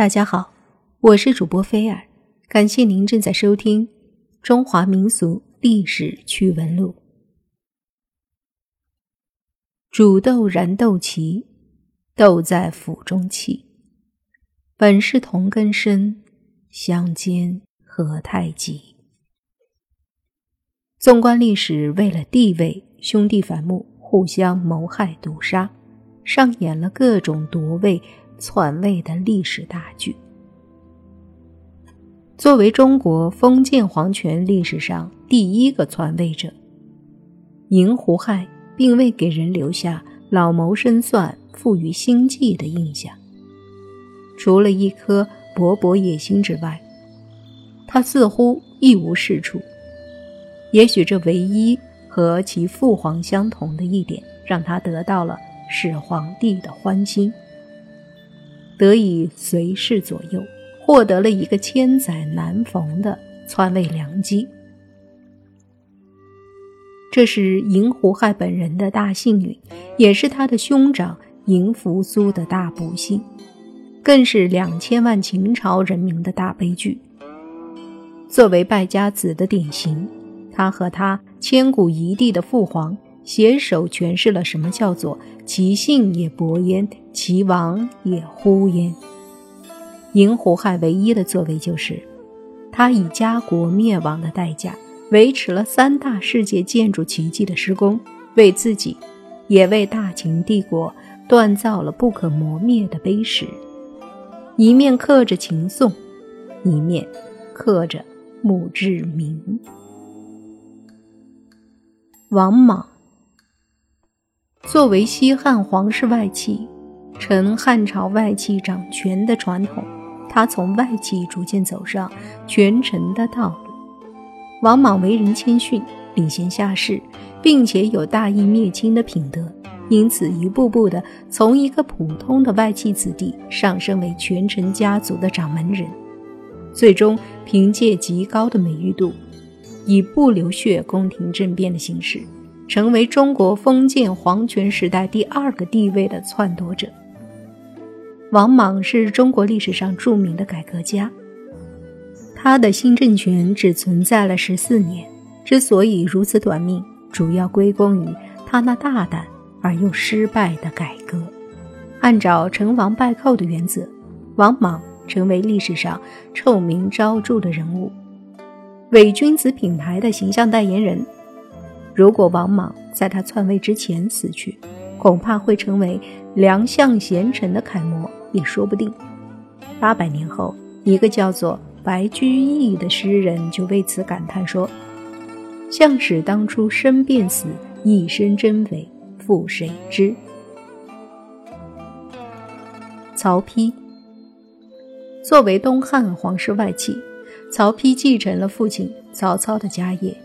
大家好，我是主播菲尔，感谢您正在收听《中华民俗历史趣闻录》。煮豆燃豆萁，豆在釜中泣。本是同根生，相煎何太急。纵观历史，为了地位，兄弟反目，互相谋害毒杀，上演了各种夺位。篡位的历史大剧。作为中国封建皇权历史上第一个篡位者，赢胡亥并未给人留下老谋深算、富于心计的印象。除了一颗勃勃野心之外，他似乎一无是处。也许这唯一和其父皇相同的一点，让他得到了始皇帝的欢心。得以随侍左右，获得了一个千载难逢的篡位良机。这是赢胡亥本人的大幸运，也是他的兄长赢扶苏的大不幸，更是两千万秦朝人民的大悲剧。作为败家子的典型，他和他千古一帝的父皇携手诠释了什么叫做“其信也勃焉”。其亡也呼焉。赢胡亥唯一的作为就是，他以家国灭亡的代价，维持了三大世界建筑奇迹的施工，为自己，也为大秦帝国锻造了不可磨灭的碑石。一面刻着秦颂，一面刻着墓志铭。王莽作为西汉皇室外戚。承汉朝外戚掌权的传统，他从外戚逐渐走上权臣的道路。王莽为人谦逊，礼贤下士，并且有大义灭亲的品德，因此一步步的从一个普通的外戚子弟上升为权臣家族的掌门人，最终凭借极高的美誉度，以不流血宫廷政变的形式，成为中国封建皇权时代第二个地位的篡夺者。王莽是中国历史上著名的改革家，他的新政权只存在了十四年，之所以如此短命，主要归功于他那大胆而又失败的改革。按照成王败寇的原则，王莽成为历史上臭名昭著的人物，伪君子品牌的形象代言人。如果王莽在他篡位之前死去，恐怕会成为良相贤臣的楷模。也说不定。八百年后，一个叫做白居易的诗人就为此感叹说：“相使当初生便死，一身真伪复谁知？”曹丕作为东汉皇室外戚，曹丕继承了父亲曹操的家业，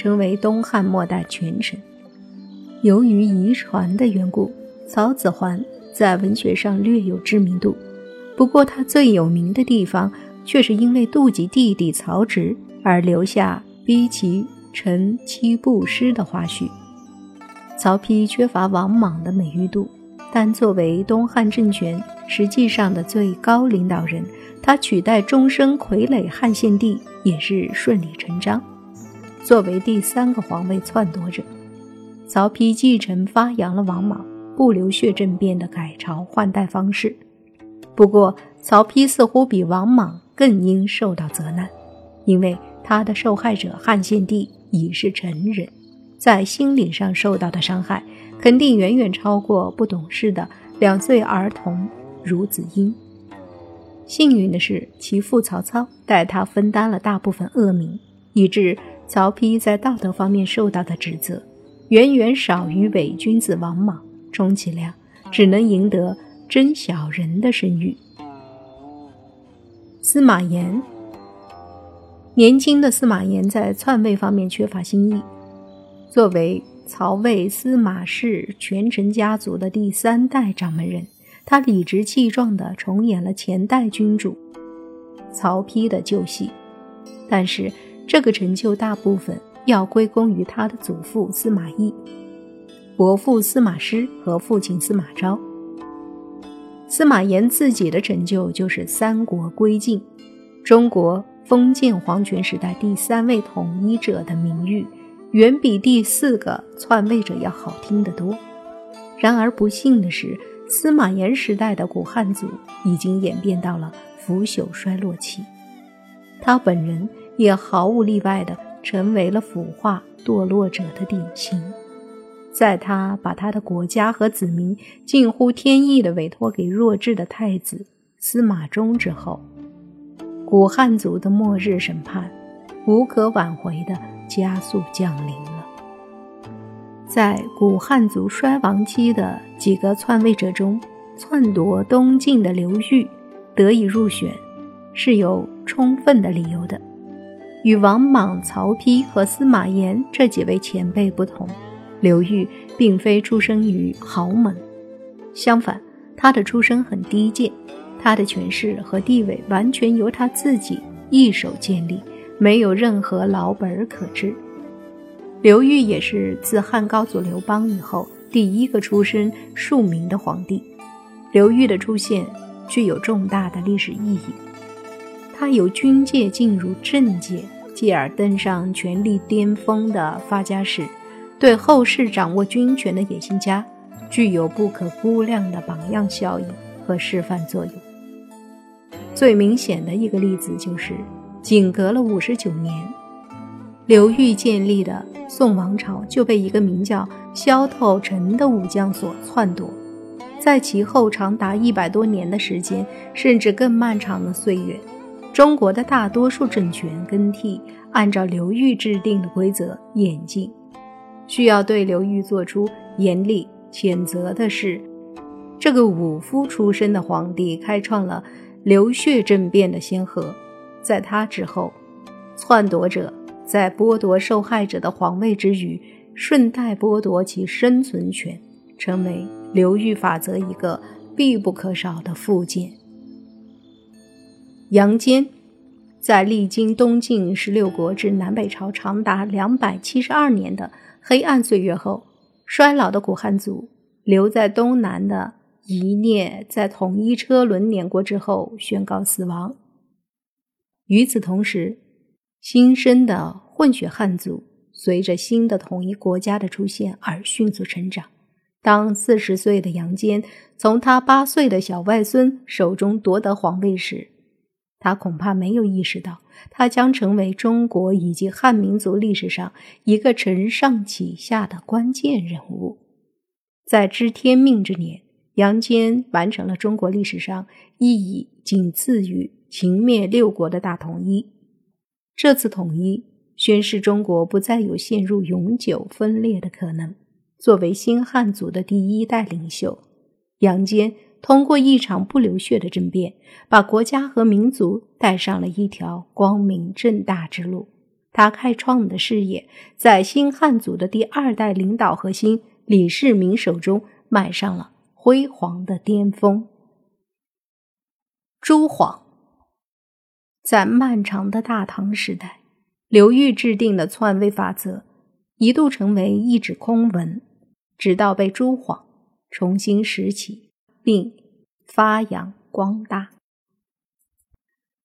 成为东汉末代权臣。由于遗传的缘故，曹子桓。在文学上略有知名度，不过他最有名的地方却是因为妒忌弟弟曹植而留下逼其臣七步诗的花絮。曹丕缺乏王莽的美誉度，但作为东汉政权实际上的最高领导人，他取代终身傀儡汉献帝也是顺理成章。作为第三个皇位篡夺者，曹丕继承发扬了王莽。不流血政变的改朝换代方式，不过曹丕似乎比王莽更应受到责难，因为他的受害者汉献帝已是成人，在心理上受到的伤害肯定远远超过不懂事的两岁儿童孺子婴。幸运的是，其父曹操代他分担了大部分恶名，以致曹丕在道德方面受到的指责远远少于伪君子王莽。充其量只能赢得真小人的声誉。司马炎，年轻的司马炎在篡位方面缺乏新意。作为曹魏司马氏权臣家族的第三代掌门人，他理直气壮地重演了前代君主曹丕的旧戏。但是，这个成就大部分要归功于他的祖父司马懿。伯父司马师和父亲司马昭，司马炎自己的成就就是三国归晋，中国封建皇权时代第三位统一者的名誉，远比第四个篡位者要好听得多。然而不幸的是，司马炎时代的古汉族已经演变到了腐朽衰落期，他本人也毫无例外地成为了腐化堕落者的典型。在他把他的国家和子民近乎天意的委托给弱智的太子司马衷之后，古汉族的末日审判无可挽回的加速降临了。在古汉族衰亡期的几个篡位者中，篡夺东晋的刘裕得以入选，是有充分的理由的。与王莽、曹丕和司马炎这几位前辈不同。刘裕并非出生于豪门，相反，他的出身很低贱，他的权势和地位完全由他自己一手建立，没有任何老本可知。刘裕也是自汉高祖刘邦以后第一个出身庶民的皇帝。刘裕的出现具有重大的历史意义，他由军界进入政界，继而登上权力巅峰的发家史。对后世掌握军权的野心家，具有不可估量的榜样效应和示范作用。最明显的一个例子就是，仅隔了五十九年，刘裕建立的宋王朝就被一个名叫萧透澄的武将所篡夺。在其后长达一百多年的时间，甚至更漫长的岁月，中国的大多数政权更替按照刘裕制定的规则演进。需要对刘裕做出严厉谴责的是，这个武夫出身的皇帝开创了流血政变的先河。在他之后，篡夺者在剥夺受害者的皇位之余，顺带剥夺其生存权，成为刘裕法则一个必不可少的附件。杨坚在历经东晋十六国至南北朝长达两百七十二年的。黑暗岁月后，衰老的古汉族留在东南的一聂，在统一车轮碾过之后宣告死亡。与此同时，新生的混血汉族随着新的统一国家的出现而迅速成长。当四十岁的杨坚从他八岁的小外孙手中夺得皇位时，他恐怕没有意识到，他将成为中国以及汉民族历史上一个承上启下的关键人物。在知天命之年，杨坚完成了中国历史上意义仅次于秦灭六国的大统一。这次统一宣示中国不再有陷入永久分裂的可能。作为新汉族的第一代领袖，杨坚。通过一场不流血的政变，把国家和民族带上了一条光明正大之路。他开创的事业，在新汉族的第二代领导核心李世民手中迈上了辉煌的巅峰。朱晃，在漫长的大唐时代，刘裕制定的篡位法则一度成为一纸空文，直到被朱晃重新拾起。并发扬光大。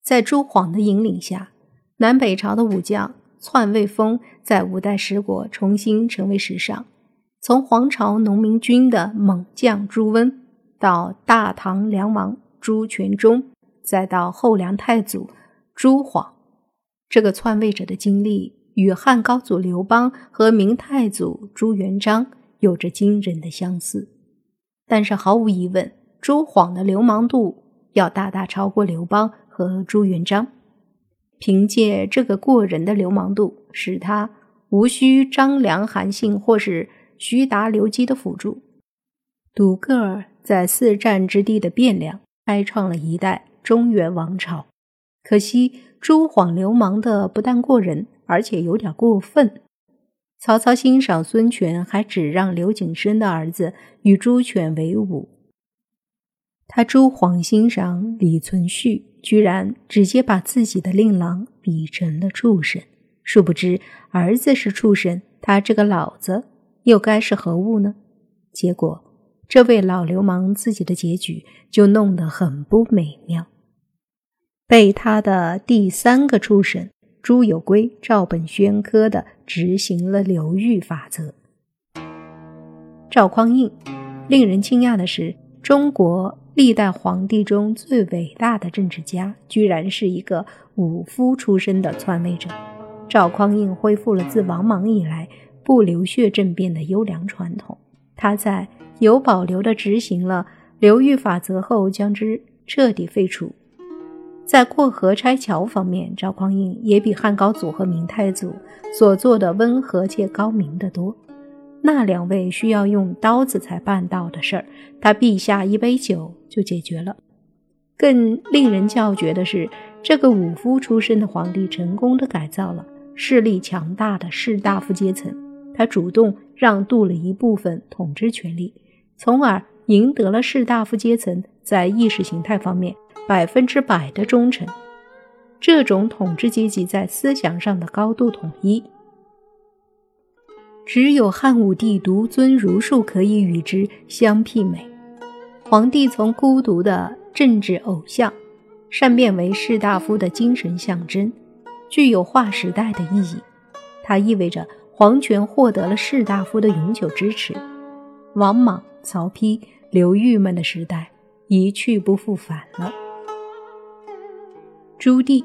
在朱晃的引领下，南北朝的武将篡位风在五代十国重新成为时尚。从黄巢农民军的猛将朱温，到大唐梁王朱全忠，再到后梁太祖朱晃，这个篡位者的经历与汉高祖刘邦和明太祖朱元璋有着惊人的相似。但是毫无疑问，朱晃的流氓度要大大超过刘邦和朱元璋。凭借这个过人的流氓度，使他无需张良、韩信或是徐达、刘基的辅助，独个儿在四战之地的汴梁开创了一代中原王朝。可惜朱晃流氓的不但过人，而且有点过分。曹操欣赏孙权，还只让刘景升的儿子与朱权为伍。他朱晃欣赏李存勖，居然直接把自己的令郎比成了畜生。殊不知，儿子是畜生，他这个老子又该是何物呢？结果，这位老流氓自己的结局就弄得很不美妙，被他的第三个畜生朱有圭照本宣科的执行了流域法则。赵匡胤，令人惊讶的是，中国历代皇帝中最伟大的政治家，居然是一个武夫出身的篡位者。赵匡胤恢复了自王莽以来不流血政变的优良传统。他在有保留地执行了流域法则后，将之彻底废除。在过河拆桥方面，赵匡胤也比汉高祖和明太祖所做的温和且高明得多。那两位需要用刀子才办到的事儿，他陛下一杯酒就解决了。更令人叫绝的是，这个武夫出身的皇帝成功的改造了势力强大的士大夫阶层，他主动让渡了一部分统治权力，从而赢得了士大夫阶层在意识形态方面百分之百的忠诚。这种统治阶级在思想上的高度统一。只有汉武帝独尊儒术可以与之相媲美。皇帝从孤独的政治偶像，善变为士大夫的精神象征，具有划时代的意义。它意味着皇权获得了士大夫的永久支持。王莽、曹丕、刘裕们的时代一去不复返了。朱棣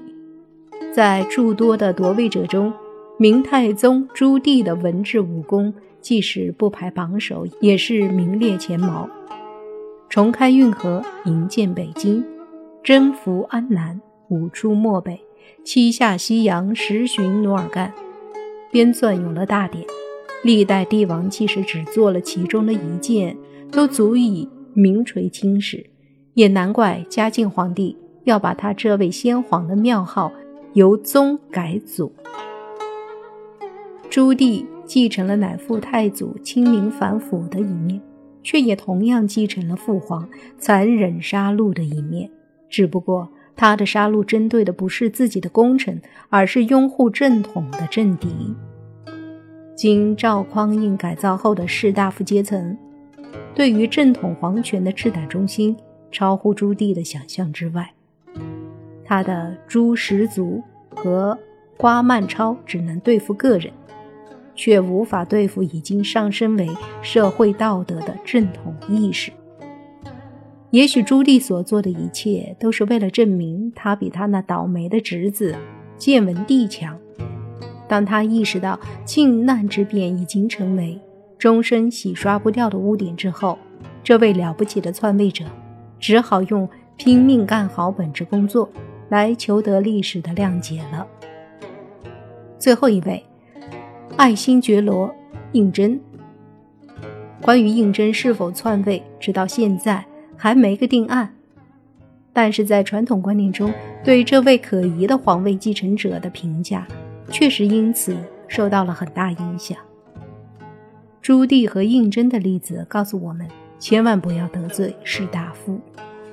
在诸多的夺位者中。明太宗朱棣的文治武功，即使不排榜首，也是名列前茅。重开运河，营建北京，征服安南，五出漠北，七下西洋，十巡努尔干，编纂《永乐大典》。历代帝王即使只做了其中的一件，都足以名垂青史。也难怪嘉靖皇帝要把他这位先皇的庙号由宗改祖。朱棣继承了乃父太祖亲明反腐的一面，却也同样继承了父皇残忍杀戮的一面。只不过他的杀戮针对的不是自己的功臣，而是拥护正统的政敌。经赵匡胤改造后的士大夫阶层，对于正统皇权的赤胆忠心，超乎朱棣的想象之外。他的朱十族和瓜曼超只能对付个人。却无法对付已经上升为社会道德的正统意识。也许朱棣所做的一切都是为了证明他比他那倒霉的侄子建文帝强。当他意识到靖难之变已经成为终身洗刷不掉的污点之后，这位了不起的篡位者只好用拼命干好本职工作来求得历史的谅解了。最后一位。爱新觉罗胤禛。关于胤禛是否篡位，直到现在还没个定案。但是在传统观念中，对这位可疑的皇位继承者的评价，确实因此受到了很大影响。朱棣和胤禛的例子告诉我们，千万不要得罪士大夫。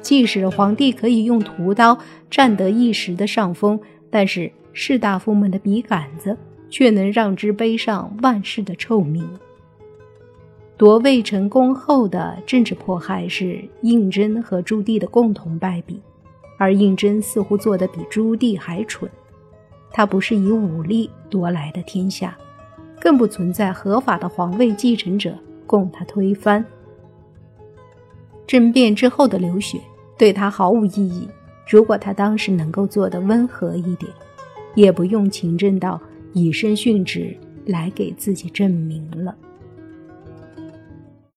即使皇帝可以用屠刀占得一时的上风，但是士大夫们的笔杆子。却能让之背上万世的臭名。夺位成功后的政治迫害是胤禛和朱棣的共同败笔，而胤禛似乎做得比朱棣还蠢。他不是以武力夺来的天下，更不存在合法的皇位继承者供他推翻。政变之后的流血对他毫无意义。如果他当时能够做得温和一点，也不用勤政到。以身殉职来给自己证明了。